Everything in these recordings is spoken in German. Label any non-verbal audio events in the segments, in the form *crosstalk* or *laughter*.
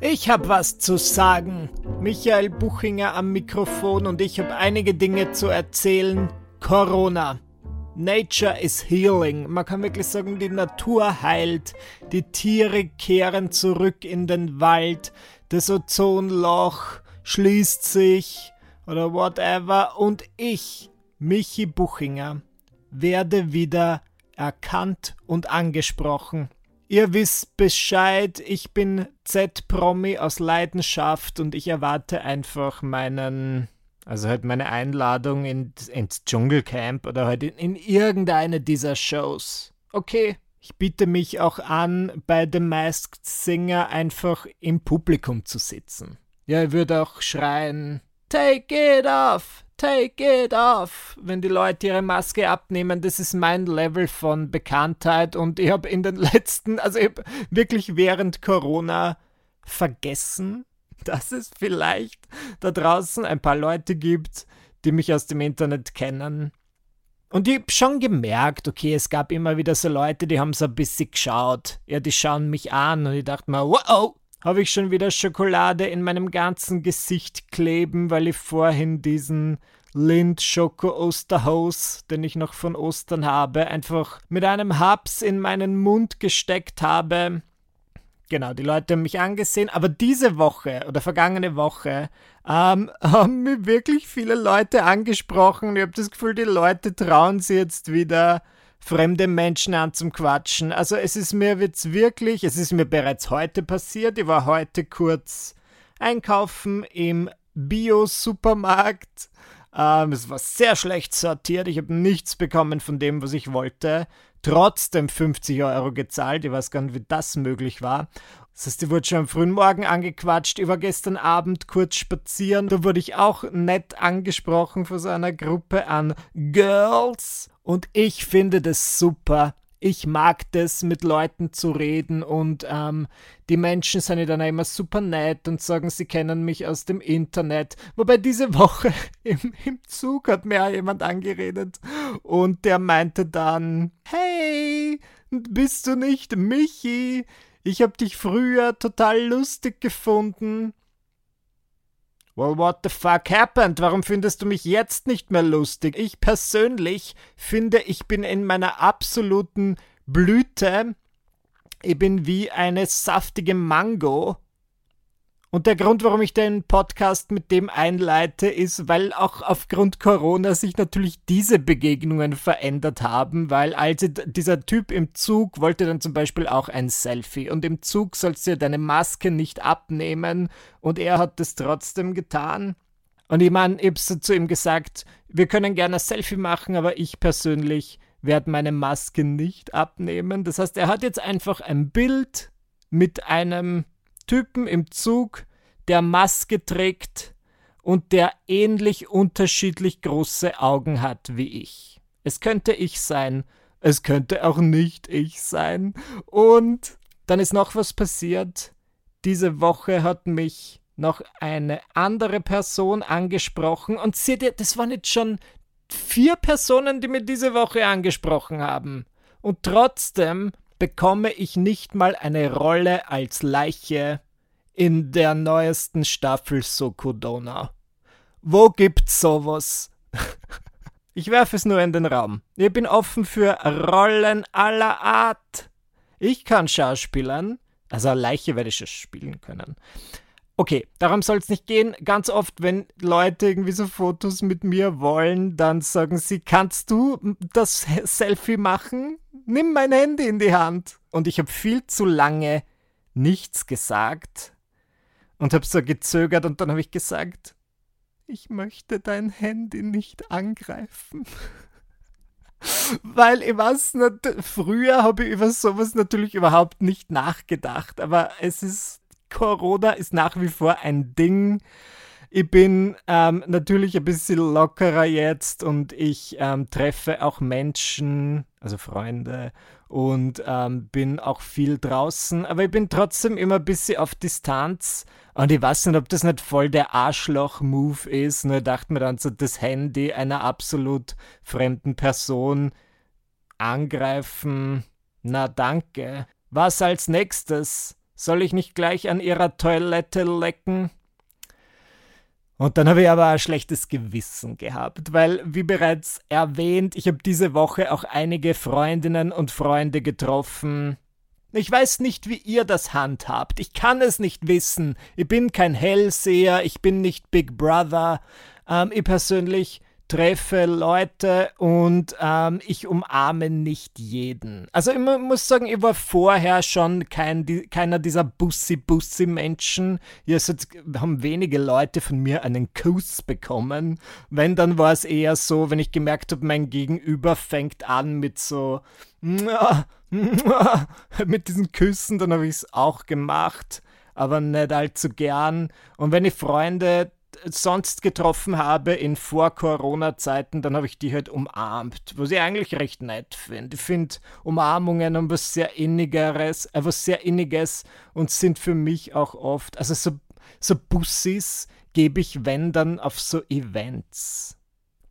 Ich habe was zu sagen. Michael Buchinger am Mikrofon und ich habe einige Dinge zu erzählen. Corona. Nature is healing. Man kann wirklich sagen, die Natur heilt. Die Tiere kehren zurück in den Wald. Das Ozonloch schließt sich oder whatever. Und ich, Michi Buchinger, werde wieder erkannt und angesprochen. Ihr wisst Bescheid, ich bin Z-Promi aus Leidenschaft und ich erwarte einfach meinen, also halt meine Einladung in, ins Dschungelcamp oder halt in, in irgendeine dieser Shows. Okay, ich biete mich auch an, bei The Masked Singer einfach im Publikum zu sitzen. Ja, ich würde auch schreien, Take it off! Take it off, wenn die Leute ihre Maske abnehmen. Das ist mein Level von Bekanntheit und ich habe in den *laughs* letzten, also ich wirklich während Corona vergessen, dass es vielleicht da draußen ein paar Leute gibt, die mich aus dem Internet kennen. Und ich habe schon gemerkt, okay, es gab immer wieder so Leute, die haben so ein bisschen geschaut. Ja, die schauen mich an und ich dachte mir, wow, habe ich schon wieder Schokolade in meinem ganzen Gesicht kleben, weil ich vorhin diesen Lind Schoko Osterhaus, den ich noch von Ostern habe, einfach mit einem Haps in meinen Mund gesteckt habe. Genau, die Leute haben mich angesehen, aber diese Woche oder vergangene Woche ähm, *laughs* haben mir wirklich viele Leute angesprochen. Ich habe das Gefühl, die Leute trauen sich jetzt wieder fremde Menschen an zum Quatschen. Also es ist mir jetzt wirklich, es ist mir bereits heute passiert. Ich war heute kurz einkaufen im Bio-Supermarkt. Ähm, es war sehr schlecht sortiert. Ich habe nichts bekommen von dem, was ich wollte. Trotzdem 50 Euro gezahlt. Ich weiß gar nicht, wie das möglich war. Das heißt, ich wurde schon am frühen Morgen angequatscht. War gestern Abend kurz spazieren. Da wurde ich auch nett angesprochen von so einer Gruppe an Girls. Und ich finde das super. Ich mag das, mit Leuten zu reden und ähm, die Menschen sind ja dann immer super nett und sagen, sie kennen mich aus dem Internet. Wobei diese Woche *laughs* im, im Zug hat mir auch jemand angeredet und der meinte dann, hey, bist du nicht Michi? Ich hab dich früher total lustig gefunden. Well, what the fuck happened? Warum findest du mich jetzt nicht mehr lustig? Ich persönlich finde, ich bin in meiner absoluten Blüte. Ich bin wie eine saftige Mango. Und der Grund, warum ich den Podcast mit dem einleite, ist, weil auch aufgrund Corona sich natürlich diese Begegnungen verändert haben, weil also dieser Typ im Zug wollte dann zum Beispiel auch ein Selfie und im Zug sollst du deine Maske nicht abnehmen und er hat das trotzdem getan. Und ich meine, ich habe zu ihm gesagt, wir können gerne ein Selfie machen, aber ich persönlich werde meine Maske nicht abnehmen. Das heißt, er hat jetzt einfach ein Bild mit einem Typen im Zug, der Maske trägt und der ähnlich unterschiedlich große Augen hat wie ich. Es könnte ich sein, es könnte auch nicht ich sein. Und dann ist noch was passiert. Diese Woche hat mich noch eine andere Person angesprochen und seht ihr, das waren jetzt schon vier Personen, die mir diese Woche angesprochen haben. Und trotzdem bekomme ich nicht mal eine Rolle als Leiche in der neuesten Staffel Sokodona. Wo gibt's sowas? *laughs* ich werfe es nur in den Raum. Ich bin offen für Rollen aller Art. Ich kann schauspielern, also Leiche werde ich schon spielen können. Okay, darum soll es nicht gehen. Ganz oft, wenn Leute irgendwie so Fotos mit mir wollen, dann sagen sie, kannst du das Selfie machen? Nimm mein Handy in die Hand. Und ich habe viel zu lange nichts gesagt und habe so gezögert und dann habe ich gesagt, ich möchte dein Handy nicht angreifen. *laughs* Weil ich weiß früher habe ich über sowas natürlich überhaupt nicht nachgedacht, aber es ist Corona ist nach wie vor ein Ding. Ich bin ähm, natürlich ein bisschen lockerer jetzt und ich ähm, treffe auch Menschen, also Freunde, und ähm, bin auch viel draußen, aber ich bin trotzdem immer ein bisschen auf Distanz. Und ich weiß nicht, ob das nicht voll der Arschloch-Move ist. Nur dachte mir dann so, das Handy einer absolut fremden Person angreifen. Na danke. Was als nächstes? Soll ich nicht gleich an ihrer Toilette lecken? Und dann habe ich aber ein schlechtes Gewissen gehabt, weil, wie bereits erwähnt, ich habe diese Woche auch einige Freundinnen und Freunde getroffen. Ich weiß nicht, wie ihr das handhabt. Ich kann es nicht wissen. Ich bin kein Hellseher, ich bin nicht Big Brother. Ähm, ich persönlich treffe Leute und ähm, ich umarme nicht jeden. Also ich muss sagen, ich war vorher schon kein, keiner dieser Bussi-Bussi-Menschen. Jetzt haben wenige Leute von mir einen Kuss bekommen. Wenn, dann war es eher so, wenn ich gemerkt habe, mein Gegenüber fängt an mit so *laughs* mit diesen Küssen, dann habe ich es auch gemacht, aber nicht allzu gern. Und wenn ich Freunde sonst getroffen habe in Vor-Corona-Zeiten, dann habe ich die halt umarmt, was ich eigentlich recht nett finde. Ich finde Umarmungen um was sehr Innigeres, äh, sehr Inniges und sind für mich auch oft, also so, so Bussis gebe ich, wenn dann, auf so Events.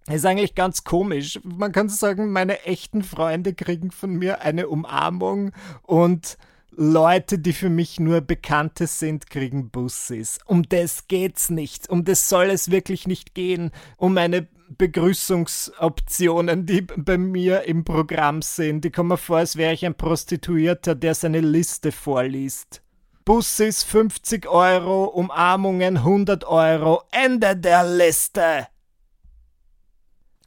Das ist eigentlich ganz komisch. Man kann sagen, meine echten Freunde kriegen von mir eine Umarmung und Leute, die für mich nur Bekannte sind, kriegen Bussis. Um das geht's nicht. Um das soll es wirklich nicht gehen. Um meine Begrüßungsoptionen, die bei mir im Programm sind. Die kommen vor, als wäre ich ein Prostituierter, der seine Liste vorliest. Bussis 50 Euro, Umarmungen 100 Euro, Ende der Liste.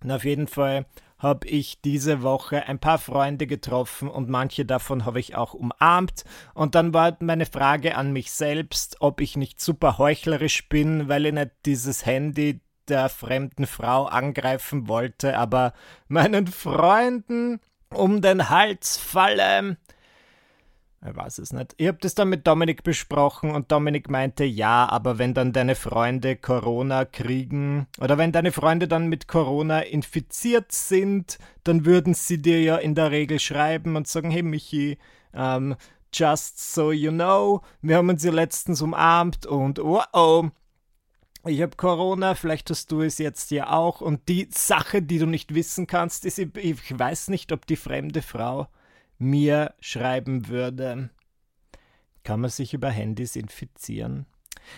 Und auf jeden Fall habe ich diese Woche ein paar Freunde getroffen und manche davon habe ich auch umarmt. Und dann war meine Frage an mich selbst, ob ich nicht super heuchlerisch bin, weil ich nicht dieses Handy der fremden Frau angreifen wollte, aber meinen Freunden um den Hals falle. Ich weiß es nicht. Ich habe das dann mit Dominik besprochen und Dominik meinte, ja, aber wenn dann deine Freunde Corona kriegen oder wenn deine Freunde dann mit Corona infiziert sind, dann würden sie dir ja in der Regel schreiben und sagen, hey Michi, ähm, just so you know, wir haben uns ja letztens umarmt und oh oh, ich habe Corona, vielleicht hast du es jetzt ja auch und die Sache, die du nicht wissen kannst, ist, ich weiß nicht, ob die fremde Frau mir schreiben würde, kann man sich über Handys infizieren?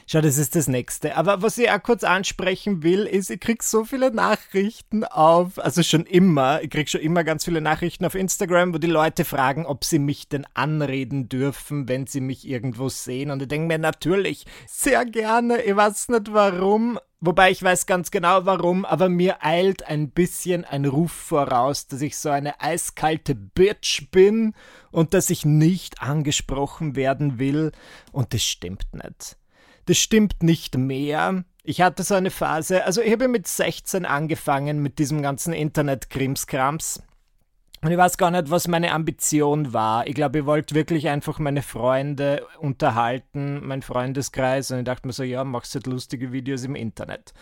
Schau, das ist das nächste. Aber was ich auch kurz ansprechen will, ist, ich krieg so viele Nachrichten auf, also schon immer, ich krieg schon immer ganz viele Nachrichten auf Instagram, wo die Leute fragen, ob sie mich denn anreden dürfen, wenn sie mich irgendwo sehen. Und ich denke mir natürlich sehr gerne, ich weiß nicht warum, Wobei ich weiß ganz genau warum, aber mir eilt ein bisschen ein Ruf voraus, dass ich so eine eiskalte Bitch bin und dass ich nicht angesprochen werden will. Und das stimmt nicht. Das stimmt nicht mehr. Ich hatte so eine Phase, also ich habe mit 16 angefangen mit diesem ganzen Internet-Krimskrams. Und ich weiß gar nicht, was meine Ambition war. Ich glaube, ich wollte wirklich einfach meine Freunde unterhalten, mein Freundeskreis. Und ich dachte mir so, ja, machst halt lustige Videos im Internet.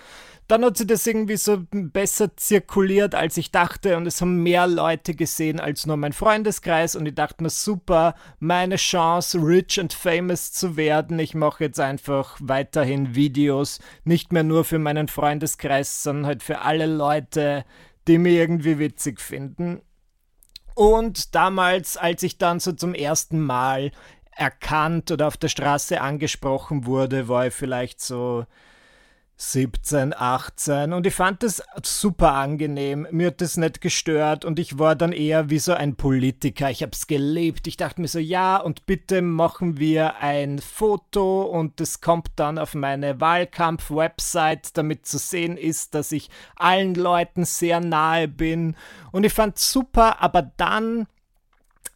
Dann hat sich das irgendwie so besser zirkuliert, als ich dachte. Und es haben mehr Leute gesehen als nur mein Freundeskreis. Und ich dachte mir, super, meine Chance, rich and famous zu werden. Ich mache jetzt einfach weiterhin Videos. Nicht mehr nur für meinen Freundeskreis, sondern halt für alle Leute, die mich irgendwie witzig finden. Und damals, als ich dann so zum ersten Mal erkannt oder auf der Straße angesprochen wurde, war ich vielleicht so 17, 18 und ich fand das super angenehm. Mir hat das nicht gestört und ich war dann eher wie so ein Politiker. Ich hab's gelebt. Ich dachte mir so, ja, und bitte machen wir ein Foto und das kommt dann auf meine Wahlkampf-Website, damit zu sehen ist, dass ich allen Leuten sehr nahe bin. Und ich fand super, aber dann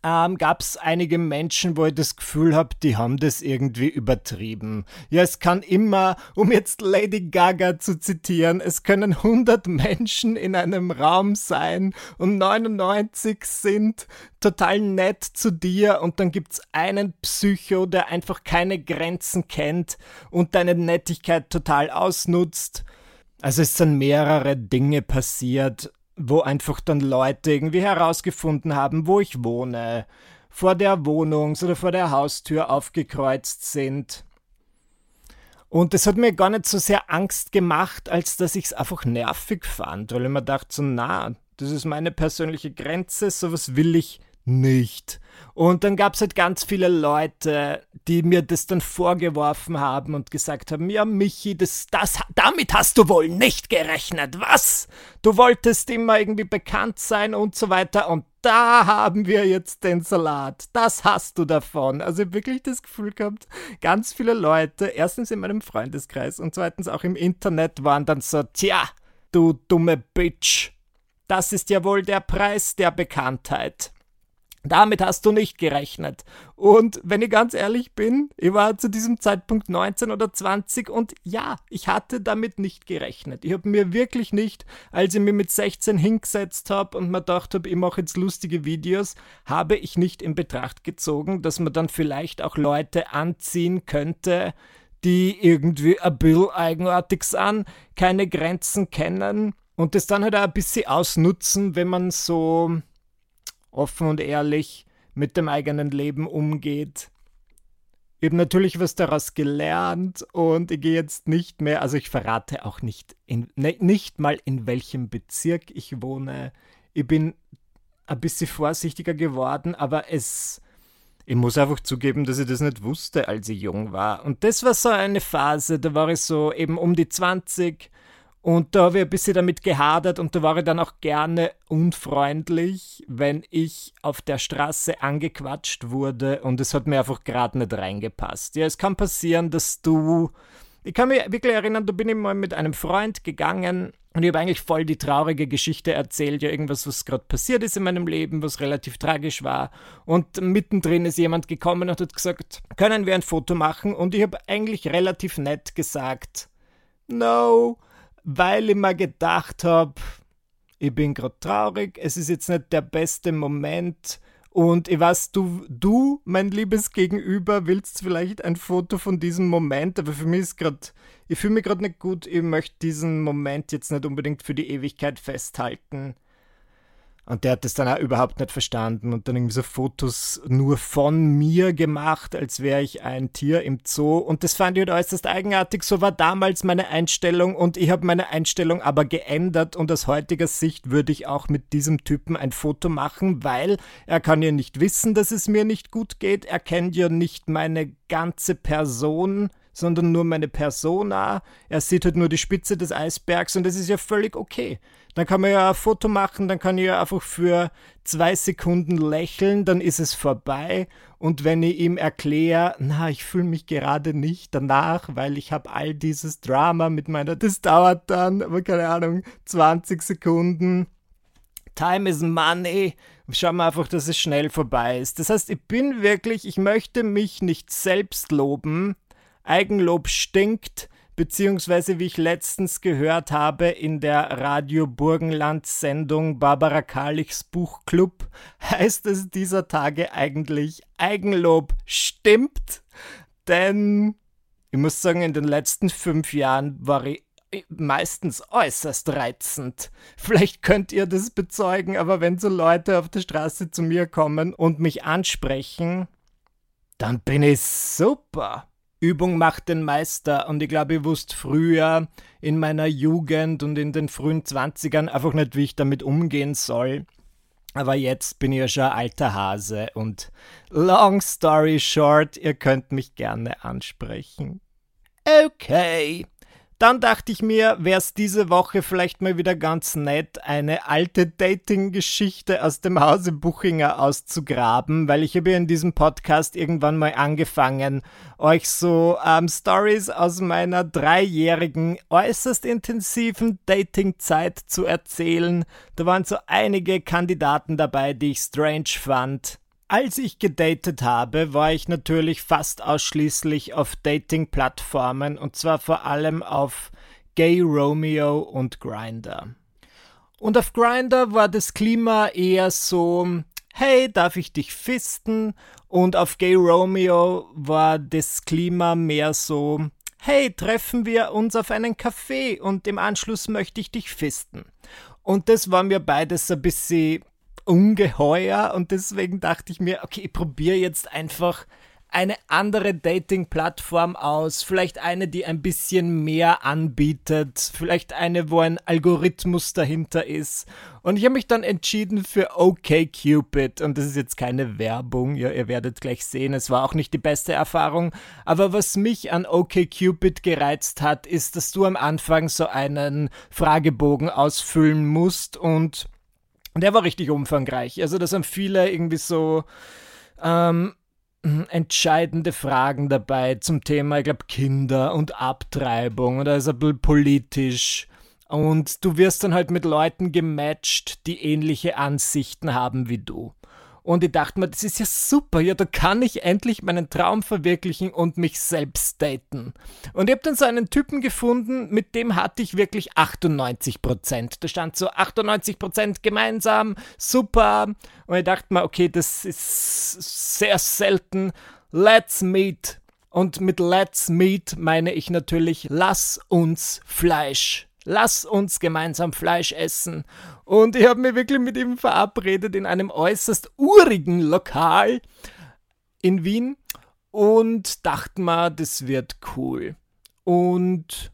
ähm, gab es einige Menschen, wo ich das Gefühl habe, die haben das irgendwie übertrieben. Ja, es kann immer, um jetzt Lady Gaga zu zitieren, es können 100 Menschen in einem Raum sein und 99 sind total nett zu dir und dann gibt es einen Psycho, der einfach keine Grenzen kennt und deine Nettigkeit total ausnutzt. Also es sind mehrere Dinge passiert wo einfach dann Leute irgendwie herausgefunden haben, wo ich wohne, vor der Wohnungs- oder vor der Haustür aufgekreuzt sind. Und das hat mir gar nicht so sehr Angst gemacht, als dass ich es einfach nervig fand, weil ich mir dachte, so, na, das ist meine persönliche Grenze, sowas will ich nicht. Und dann gab es halt ganz viele Leute, die mir das dann vorgeworfen haben und gesagt haben, ja Michi, das, das, damit hast du wohl nicht gerechnet. Was? Du wolltest immer irgendwie bekannt sein und so weiter und da haben wir jetzt den Salat. Das hast du davon. Also wirklich das Gefühl gehabt, ganz viele Leute, erstens in meinem Freundeskreis und zweitens auch im Internet waren dann so, tja, du dumme Bitch. Das ist ja wohl der Preis der Bekanntheit. Damit hast du nicht gerechnet. Und wenn ich ganz ehrlich bin, ich war zu diesem Zeitpunkt 19 oder 20 und ja, ich hatte damit nicht gerechnet. Ich habe mir wirklich nicht, als ich mir mit 16 hingesetzt habe und mir gedacht habe, ich mache jetzt lustige Videos, habe ich nicht in Betracht gezogen, dass man dann vielleicht auch Leute anziehen könnte, die irgendwie ein bisschen eigenartig sind, keine Grenzen kennen und das dann halt auch ein bisschen ausnutzen, wenn man so offen und ehrlich mit dem eigenen Leben umgeht. Ich habe natürlich was daraus gelernt und ich gehe jetzt nicht mehr, also ich verrate auch nicht, in, ne, nicht mal in welchem Bezirk ich wohne. Ich bin ein bisschen vorsichtiger geworden, aber es, ich muss einfach zugeben, dass ich das nicht wusste, als ich jung war. Und das war so eine Phase, da war ich so eben um die 20 und da habe ich ein bisschen damit gehadert und da war ich dann auch gerne unfreundlich, wenn ich auf der Straße angequatscht wurde und es hat mir einfach gerade nicht reingepasst. Ja, es kann passieren, dass du. Ich kann mich wirklich erinnern, da bin ich mal mit einem Freund gegangen und ich habe eigentlich voll die traurige Geschichte erzählt, ja, irgendwas, was gerade passiert ist in meinem Leben, was relativ tragisch war. Und mittendrin ist jemand gekommen und hat gesagt, können wir ein Foto machen? Und ich habe eigentlich relativ nett gesagt, no weil ich mir gedacht habe, ich bin gerade traurig, es ist jetzt nicht der beste Moment. Und ich weiß, du, du, mein liebes Gegenüber, willst vielleicht ein Foto von diesem Moment, aber für mich ist gerade, ich fühle mich gerade nicht gut, ich möchte diesen Moment jetzt nicht unbedingt für die Ewigkeit festhalten. Und der hat das dann auch überhaupt nicht verstanden und dann irgendwie so Fotos nur von mir gemacht, als wäre ich ein Tier im Zoo. Und das fand ich halt äußerst eigenartig. So war damals meine Einstellung und ich habe meine Einstellung aber geändert und aus heutiger Sicht würde ich auch mit diesem Typen ein Foto machen, weil er kann ja nicht wissen, dass es mir nicht gut geht. Er kennt ja nicht meine ganze Person sondern nur meine Persona. Er sieht halt nur die Spitze des Eisbergs und das ist ja völlig okay. Dann kann man ja ein Foto machen, dann kann ich ja einfach für zwei Sekunden lächeln, dann ist es vorbei. Und wenn ich ihm erkläre, na, ich fühle mich gerade nicht danach, weil ich habe all dieses Drama mit meiner, das dauert dann, aber keine Ahnung, 20 Sekunden. Time is money. Schauen wir einfach, dass es schnell vorbei ist. Das heißt, ich bin wirklich, ich möchte mich nicht selbst loben, Eigenlob stinkt, beziehungsweise wie ich letztens gehört habe in der Radio Burgenland Sendung Barbara Karlichs Buchclub, *laughs* heißt es dieser Tage eigentlich Eigenlob stimmt, denn ich muss sagen, in den letzten fünf Jahren war ich meistens äußerst reizend. Vielleicht könnt ihr das bezeugen, aber wenn so Leute auf der Straße zu mir kommen und mich ansprechen, dann bin ich super. Übung macht den Meister und ich glaube, ich wusste früher in meiner Jugend und in den frühen Zwanzigern einfach nicht, wie ich damit umgehen soll. Aber jetzt bin ich ja schon alter Hase und long story short, ihr könnt mich gerne ansprechen. Okay, dann dachte ich mir, wäre es diese Woche vielleicht mal wieder ganz nett, eine alte Dating-Geschichte aus dem Hause Buchinger auszugraben, weil ich habe ja in diesem Podcast irgendwann mal angefangen, euch so ähm, Stories aus meiner dreijährigen, äußerst intensiven Dating-Zeit zu erzählen. Da waren so einige Kandidaten dabei, die ich strange fand. Als ich gedatet habe, war ich natürlich fast ausschließlich auf Dating-Plattformen und zwar vor allem auf Gay Romeo und Grinder. Und auf Grinder war das Klima eher so, hey, darf ich dich fisten? Und auf Gay Romeo war das Klima mehr so, hey, treffen wir uns auf einen Café und im Anschluss möchte ich dich fisten. Und das war mir beides ein bisschen ungeheuer und deswegen dachte ich mir, okay, ich probiere jetzt einfach eine andere Dating-Plattform aus, vielleicht eine, die ein bisschen mehr anbietet, vielleicht eine, wo ein Algorithmus dahinter ist. Und ich habe mich dann entschieden für OKCupid. Und das ist jetzt keine Werbung, ja, ihr werdet gleich sehen, es war auch nicht die beste Erfahrung. Aber was mich an OKCupid gereizt hat, ist, dass du am Anfang so einen Fragebogen ausfüllen musst und der war richtig umfangreich. Also da sind viele irgendwie so ähm, entscheidende Fragen dabei zum Thema, ich glaube, Kinder und Abtreibung oder ist ein bisschen politisch. Und du wirst dann halt mit Leuten gematcht, die ähnliche Ansichten haben wie du. Und ich dachte mir, das ist ja super, ja, da kann ich endlich meinen Traum verwirklichen und mich selbst daten. Und ich habe dann so einen Typen gefunden, mit dem hatte ich wirklich 98 Prozent. Da stand so 98 Prozent gemeinsam, super. Und ich dachte mir, okay, das ist sehr selten. Let's meet. Und mit Let's meet meine ich natürlich, lass uns Fleisch lass uns gemeinsam Fleisch essen. Und ich habe mich wirklich mit ihm verabredet in einem äußerst urigen Lokal in Wien und dachte mal, das wird cool. Und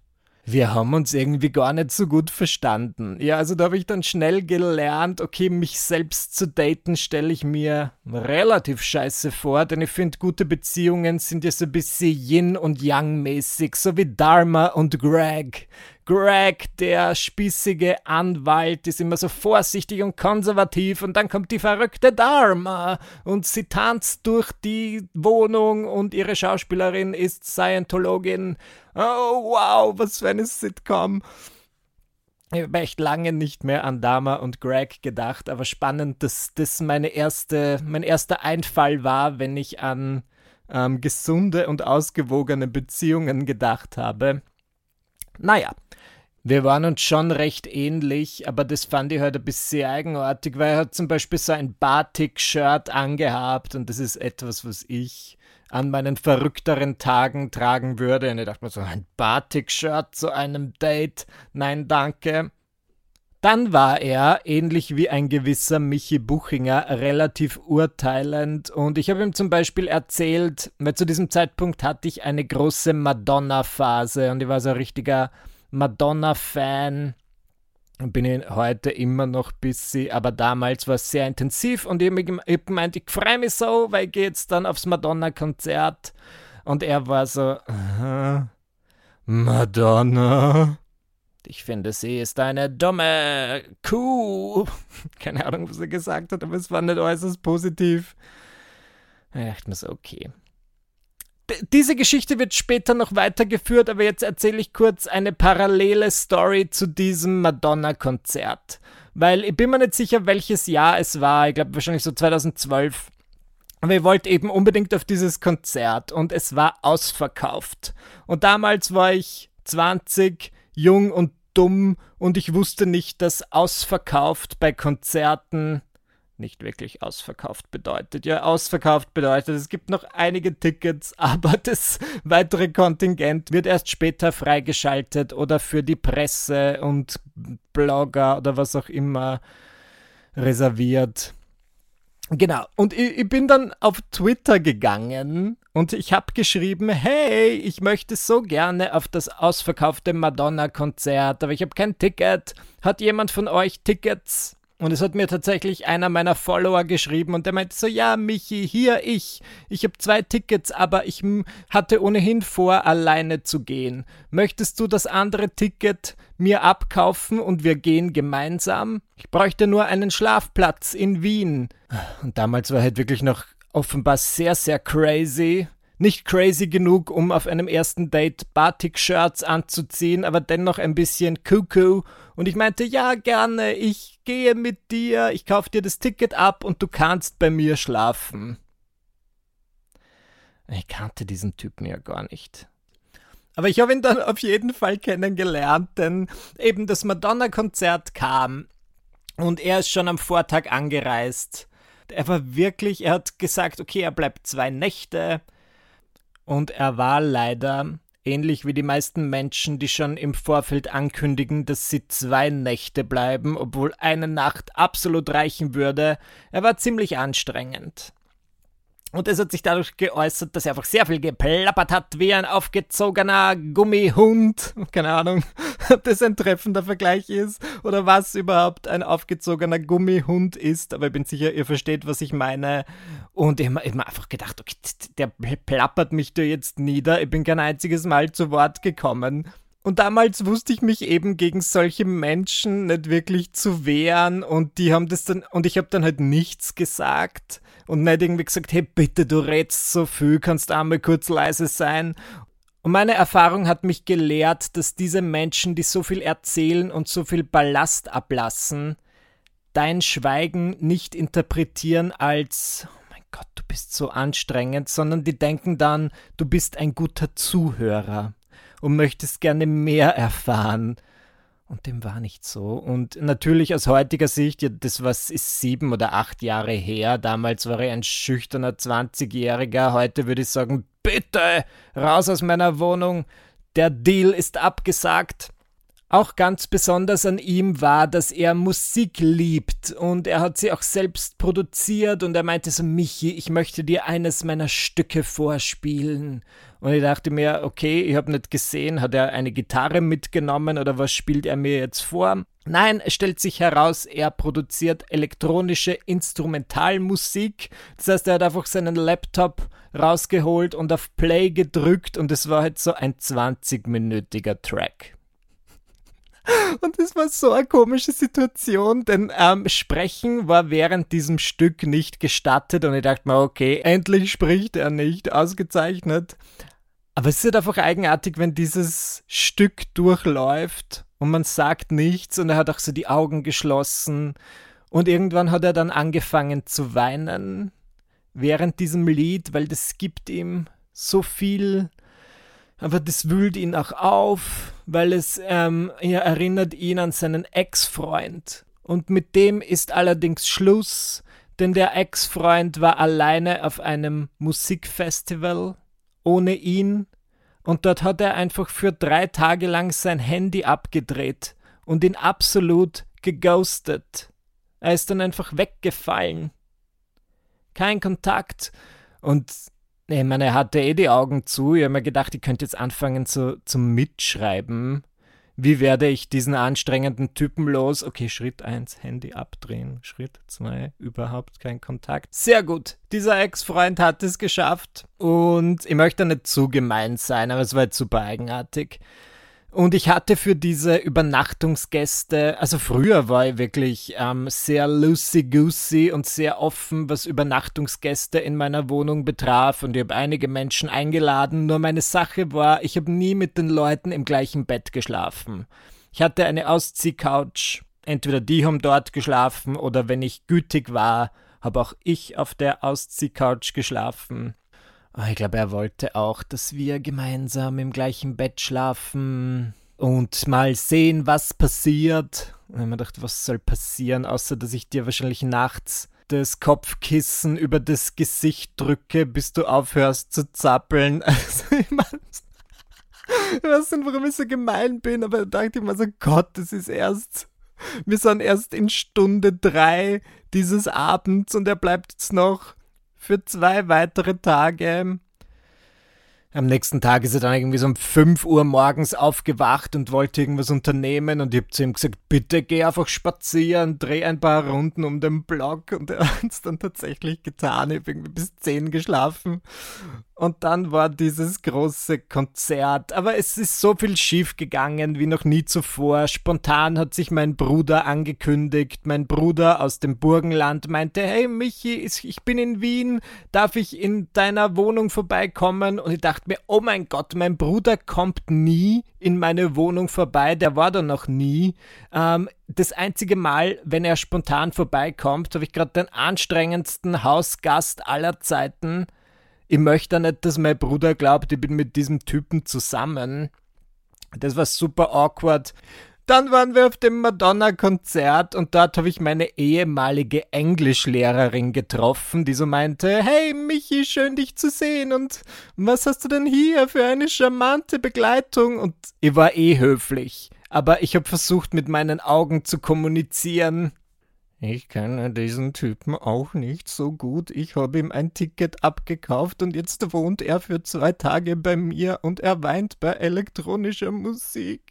wir haben uns irgendwie gar nicht so gut verstanden. Ja, also da habe ich dann schnell gelernt, okay, mich selbst zu daten stelle ich mir relativ scheiße vor, denn ich finde, gute Beziehungen sind ja so ein bisschen Yin und Yang mäßig, so wie Dharma und Greg. Greg, der spießige Anwalt, ist immer so vorsichtig und konservativ und dann kommt die verrückte Dharma und sie tanzt durch die Wohnung und ihre Schauspielerin ist Scientologin. Oh wow, was für eine Sitcom. Ich habe echt lange nicht mehr an Dharma und Greg gedacht, aber spannend, dass das meine erste, mein erster Einfall war, wenn ich an ähm, gesunde und ausgewogene Beziehungen gedacht habe. Naja, wir waren uns schon recht ähnlich, aber das fand ich halt ein bisschen eigenartig, weil er hat zum Beispiel so ein Batik-Shirt angehabt und das ist etwas, was ich an meinen verrückteren Tagen tragen würde. Und ich dachte mir so, ein Batik-Shirt zu einem Date? Nein, danke. Dann war er, ähnlich wie ein gewisser Michi Buchinger, relativ urteilend und ich habe ihm zum Beispiel erzählt, weil zu diesem Zeitpunkt hatte ich eine große Madonna-Phase und ich war so ein richtiger Madonna-Fan. Bin ich heute immer noch busy, aber damals war es sehr intensiv und ich habe gemeint, ich freue mich so, weil ich jetzt dann aufs Madonna-Konzert. Und er war so, Madonna. Ich finde, sie ist eine dumme Kuh. *laughs* Keine Ahnung, was er gesagt hat, aber es war nicht äußerst positiv. Ich dachte mir so, okay diese Geschichte wird später noch weitergeführt, aber jetzt erzähle ich kurz eine parallele Story zu diesem Madonna-Konzert. Weil ich bin mir nicht sicher, welches Jahr es war. Ich glaube wahrscheinlich so 2012. Aber ich wollte eben unbedingt auf dieses Konzert und es war ausverkauft. Und damals war ich 20, jung und dumm und ich wusste nicht, dass ausverkauft bei Konzerten nicht wirklich ausverkauft bedeutet. Ja, ausverkauft bedeutet, es gibt noch einige Tickets, *laughs* aber das weitere Kontingent wird erst später freigeschaltet oder für die Presse und Blogger oder was auch immer reserviert. Genau, und ich, ich bin dann auf Twitter gegangen und ich habe geschrieben, hey, ich möchte so gerne auf das ausverkaufte Madonna-Konzert, aber ich habe kein Ticket. Hat jemand von euch Tickets? Und es hat mir tatsächlich einer meiner Follower geschrieben und der meinte so, ja, Michi, hier ich. Ich habe zwei Tickets, aber ich hatte ohnehin vor, alleine zu gehen. Möchtest du das andere Ticket mir abkaufen und wir gehen gemeinsam? Ich bräuchte nur einen Schlafplatz in Wien. Und damals war halt wirklich noch offenbar sehr, sehr crazy nicht crazy genug, um auf einem ersten Date Batik-Shirts anzuziehen, aber dennoch ein bisschen cuckoo. Und ich meinte, ja, gerne, ich gehe mit dir, ich kaufe dir das Ticket ab und du kannst bei mir schlafen. Ich kannte diesen Typen ja gar nicht. Aber ich habe ihn dann auf jeden Fall kennengelernt, denn eben das Madonna-Konzert kam und er ist schon am Vortag angereist. Er war wirklich, er hat gesagt, okay, er bleibt zwei Nächte und er war leider, ähnlich wie die meisten Menschen, die schon im Vorfeld ankündigen, dass sie zwei Nächte bleiben, obwohl eine Nacht absolut reichen würde, er war ziemlich anstrengend. Und es hat sich dadurch geäußert, dass er einfach sehr viel geplappert hat, wie ein aufgezogener Gummihund. *laughs* Keine Ahnung, *laughs* ob das ein treffender Vergleich ist oder was überhaupt ein aufgezogener Gummihund ist. Aber ich bin sicher, ihr versteht, was ich meine. Und ich habe mir einfach gedacht, okay, der plappert mich da jetzt nieder. Ich bin kein einziges Mal zu Wort gekommen. Und damals wusste ich mich eben gegen solche Menschen nicht wirklich zu wehren und die haben das dann und ich habe dann halt nichts gesagt und nicht irgendwie gesagt, hey bitte, du redst so viel, kannst einmal kurz leise sein. Und meine Erfahrung hat mich gelehrt, dass diese Menschen, die so viel erzählen und so viel Ballast ablassen, dein Schweigen nicht interpretieren als oh mein Gott, du bist so anstrengend, sondern die denken dann, du bist ein guter Zuhörer und möchtest gerne mehr erfahren. Und dem war nicht so. Und natürlich aus heutiger Sicht, ja, das was ist sieben oder acht Jahre her. Damals war ich ein schüchterner 20-Jähriger. Heute würde ich sagen, bitte raus aus meiner Wohnung. Der Deal ist abgesagt. Auch ganz besonders an ihm war, dass er Musik liebt und er hat sie auch selbst produziert und er meinte so, Michi, ich möchte dir eines meiner Stücke vorspielen. Und ich dachte mir, okay, ich habe nicht gesehen, hat er eine Gitarre mitgenommen oder was spielt er mir jetzt vor? Nein, es stellt sich heraus, er produziert elektronische Instrumentalmusik. Das heißt, er hat einfach seinen Laptop rausgeholt und auf Play gedrückt und es war halt so ein 20-minütiger Track. Und es war so eine komische Situation, denn ähm, Sprechen war während diesem Stück nicht gestattet und ich dachte mir, okay, endlich spricht er nicht, ausgezeichnet. Aber es ist halt einfach eigenartig, wenn dieses Stück durchläuft und man sagt nichts und er hat auch so die Augen geschlossen und irgendwann hat er dann angefangen zu weinen während diesem Lied, weil das gibt ihm so viel aber das wühlt ihn auch auf, weil es ähm, ja, erinnert ihn an seinen Ex-Freund. Und mit dem ist allerdings Schluss, denn der Ex-Freund war alleine auf einem Musikfestival ohne ihn und dort hat er einfach für drei Tage lang sein Handy abgedreht und ihn absolut geghostet. Er ist dann einfach weggefallen. Kein Kontakt. Und ich meine, er hatte eh die Augen zu. Ich habe mir gedacht, ich könnte jetzt anfangen zu, zum Mitschreiben. Wie werde ich diesen anstrengenden Typen los? Okay, Schritt 1, Handy abdrehen. Schritt 2, überhaupt kein Kontakt. Sehr gut. Dieser Ex-Freund hat es geschafft. Und ich möchte nicht zu gemein sein, aber es war jetzt super eigenartig. Und ich hatte für diese Übernachtungsgäste, also früher war ich wirklich ähm, sehr loosey-goosey und sehr offen, was Übernachtungsgäste in meiner Wohnung betraf. Und ich habe einige Menschen eingeladen. Nur meine Sache war, ich habe nie mit den Leuten im gleichen Bett geschlafen. Ich hatte eine Ausziehcouch. Entweder die haben dort geschlafen oder wenn ich gütig war, habe auch ich auf der Ausziehcouch geschlafen. Ah, ich glaube, er wollte auch, dass wir gemeinsam im gleichen Bett schlafen und mal sehen, was passiert. Und ich mir gedacht, was soll passieren, außer dass ich dir wahrscheinlich nachts das Kopfkissen über das Gesicht drücke, bis du aufhörst zu zappeln. *laughs* Also, ich meine, ich weiß nicht, warum ich so gemein bin, aber da dachte ich mir so, Gott, das ist erst, wir sind erst in Stunde drei dieses Abends und er bleibt jetzt noch für zwei weitere Tage. Am nächsten Tag ist er dann irgendwie so um 5 Uhr morgens aufgewacht und wollte irgendwas unternehmen und ich habe zu ihm gesagt, bitte geh einfach spazieren, dreh ein paar Runden um den Block und er *laughs* hat es dann tatsächlich getan. Ich habe irgendwie bis 10 geschlafen und dann war dieses große Konzert. Aber es ist so viel schief gegangen wie noch nie zuvor. Spontan hat sich mein Bruder angekündigt. Mein Bruder aus dem Burgenland meinte, hey Michi, ich bin in Wien, darf ich in deiner Wohnung vorbeikommen? Und ich dachte mir, oh mein Gott, mein Bruder kommt nie in meine Wohnung vorbei. Der war da noch nie. Ähm, das einzige Mal, wenn er spontan vorbeikommt, habe ich gerade den anstrengendsten Hausgast aller Zeiten ich möchte nicht, dass mein Bruder glaubt, ich bin mit diesem Typen zusammen. Das war super awkward. Dann waren wir auf dem Madonna-Konzert und dort habe ich meine ehemalige Englischlehrerin getroffen, die so meinte, hey Michi, schön dich zu sehen und was hast du denn hier für eine charmante Begleitung? Und ich war eh höflich, aber ich habe versucht mit meinen Augen zu kommunizieren. Ich kenne diesen Typen auch nicht so gut. Ich habe ihm ein Ticket abgekauft und jetzt wohnt er für zwei Tage bei mir und er weint bei elektronischer Musik.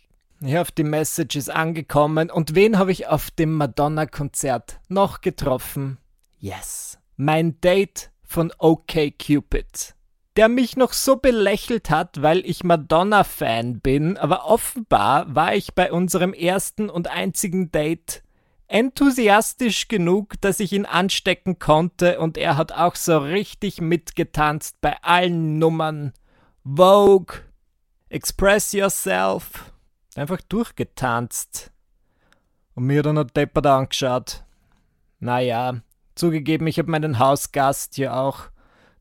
Ich hoffe, die Message ist angekommen. Und wen habe ich auf dem Madonna-Konzert noch getroffen? Yes, mein Date von OK Cupid. Der mich noch so belächelt hat, weil ich Madonna-Fan bin, aber offenbar war ich bei unserem ersten und einzigen Date enthusiastisch genug, dass ich ihn anstecken konnte und er hat auch so richtig mitgetanzt bei allen Nummern. Vogue, Express Yourself, einfach durchgetanzt. Und mir dann hat deppert angeschaut. Naja, zugegeben, ich habe meinen Hausgast hier auch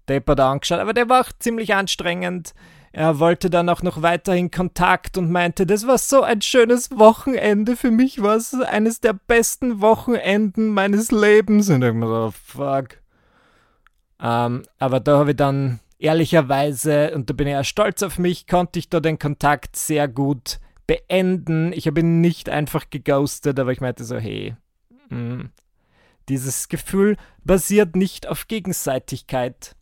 deppert angeschaut, aber der war auch ziemlich anstrengend. Er wollte dann auch noch weiterhin Kontakt und meinte, das war so ein schönes Wochenende. Für mich war es eines der besten Wochenenden meines Lebens. Und ich mir so, fuck. Ähm, aber da habe ich dann ehrlicherweise, und da bin ich ja stolz auf mich, konnte ich da den Kontakt sehr gut beenden. Ich habe ihn nicht einfach geghostet, aber ich meinte so, hey, mh, hm, dieses Gefühl basiert nicht auf Gegenseitigkeit.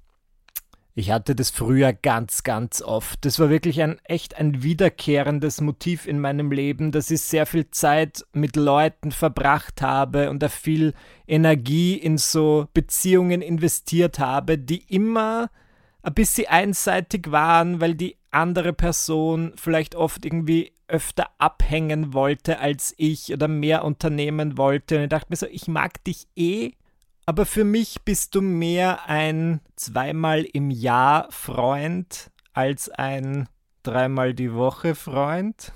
Ich hatte das früher ganz, ganz oft. Das war wirklich ein echt ein wiederkehrendes Motiv in meinem Leben, dass ich sehr viel Zeit mit Leuten verbracht habe und da viel Energie in so Beziehungen investiert habe, die immer ein bisschen einseitig waren, weil die andere Person vielleicht oft irgendwie öfter abhängen wollte als ich oder mehr unternehmen wollte. Und ich dachte mir so, ich mag dich eh, aber für mich bist du mehr ein zweimal im Jahr Freund als ein dreimal die Woche Freund.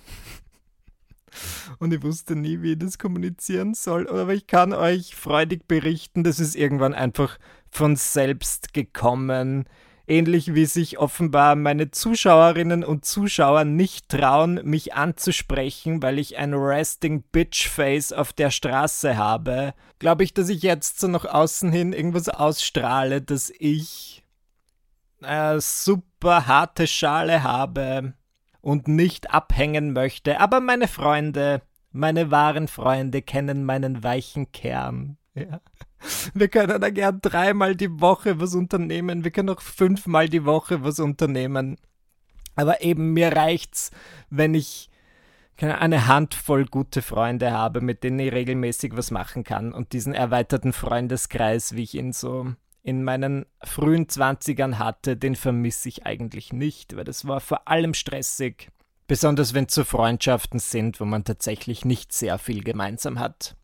Und ich wusste nie, wie ich das kommunizieren soll. Aber ich kann euch freudig berichten, das ist irgendwann einfach von selbst gekommen ähnlich wie sich offenbar meine Zuschauerinnen und Zuschauer nicht trauen, mich anzusprechen, weil ich ein Resting Bitch Face auf der Straße habe, glaube ich, dass ich jetzt so nach außen hin irgendwas ausstrahle, dass ich eine super harte Schale habe und nicht abhängen möchte. Aber meine Freunde, meine wahren Freunde kennen meinen weichen Kern. Ja. *laughs* Wir können da gern dreimal die Woche was unternehmen. Wir können auch fünfmal die Woche was unternehmen. Aber eben mir reicht's, wenn ich eine Handvoll gute Freunde habe, mit denen ich regelmäßig was machen kann. Und diesen erweiterten Freundeskreis, wie ich ihn so in meinen frühen Zwanzigern hatte, den vermisse ich eigentlich nicht, weil das war vor allem stressig. Besonders wenn es so Freundschaften sind, wo man tatsächlich nicht sehr viel gemeinsam hat.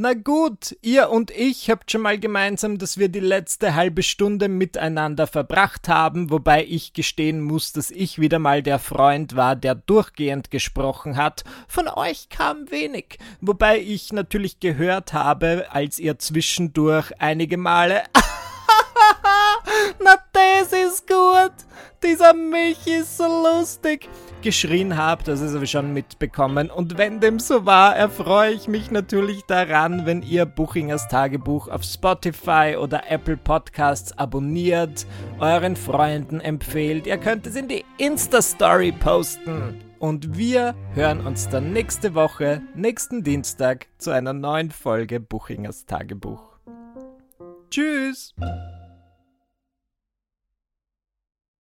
Na gut, ihr und ich habt schon mal gemeinsam, dass wir die letzte halbe Stunde miteinander verbracht haben, wobei ich gestehen muss, dass ich wieder mal der Freund war, der durchgehend gesprochen hat. Von euch kam wenig, wobei ich natürlich gehört habe, als ihr zwischendurch einige Male *laughs* Na, das ist gut. Dieser Milch ist so lustig geschrien habe, das ist aber schon mitbekommen. Und wenn dem so war, erfreue ich mich natürlich daran, wenn ihr Buchingers Tagebuch auf Spotify oder Apple Podcasts abonniert, euren Freunden empfehlt. Ihr könnt es in die Insta-Story posten. Und wir hören uns dann nächste Woche, nächsten Dienstag, zu einer neuen Folge Buchingers Tagebuch. Tschüss!